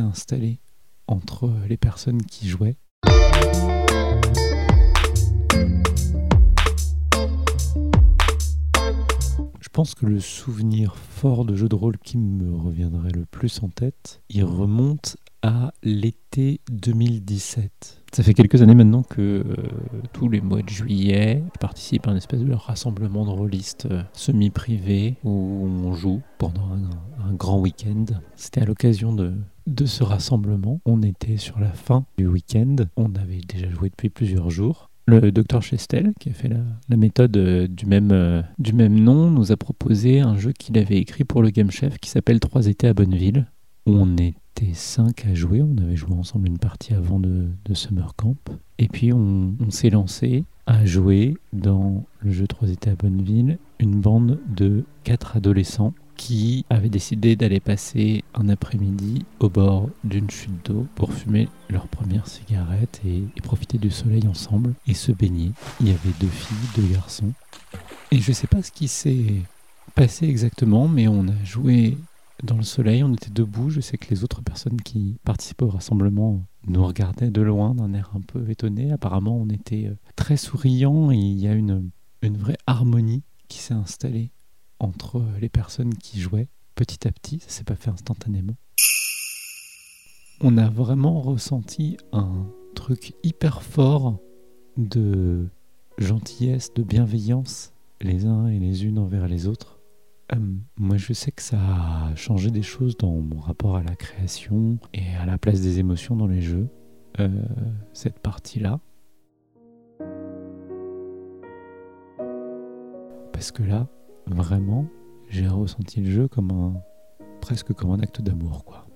installé entre les personnes qui jouaient. Je pense que le souvenir fort de jeu de rôle qui me reviendrait le plus en tête, il remonte à l'été 2017. Ça fait quelques années maintenant que euh, tous les mois de juillet, je participe à un espèce de rassemblement de rôlistes euh, semi-privé où on joue pendant un, un grand week-end. C'était à l'occasion de, ce rassemblement. On était sur la fin du week-end. On avait déjà joué depuis plusieurs jours. Le docteur Chestel, qui a fait la, méthode euh, du même, euh, du même nom, nous a proposé un jeu qu'il avait écrit pour le Game Chef qui s'appelle Trois étés à Bonneville. On était cinq à jouer, on avait joué ensemble une partie avant de, de Summer Camp. Et puis on, on s'est lancé à jouer dans le jeu Trois étés à Bonneville une bande de quatre adolescents qui avaient décidé d'aller passer un après-midi au bord d'une chute d'eau pour fumer leur première cigarette et, profiter du soleil ensemble et se baigner. Il y avait deux filles, deux garçons. Et je ne sais pas ce qui s'est passé exactement, mais on a joué dans le soleil, on était debout. Je sais que les autres personnes qui participaient au rassemblement nous regardaient de loin d'un air un peu étonné. Apparemment, on était euh, très souriants et il y a une vraie harmonie qui s'est installée entre les personnes qui jouaient petit à petit. Ça s'est pas fait instantanément. On a vraiment ressenti un truc hyper fort de gentillesse, de bienveillance les uns et les unes envers les autres. Euh, moi, je sais que ça a changé des choses dans mon rapport à la création et à la place des émotions dans les jeux. Euh, cette partie-là. Parce que là, vraiment, j'ai ressenti le jeu comme un presque comme un acte d'amour, quoi.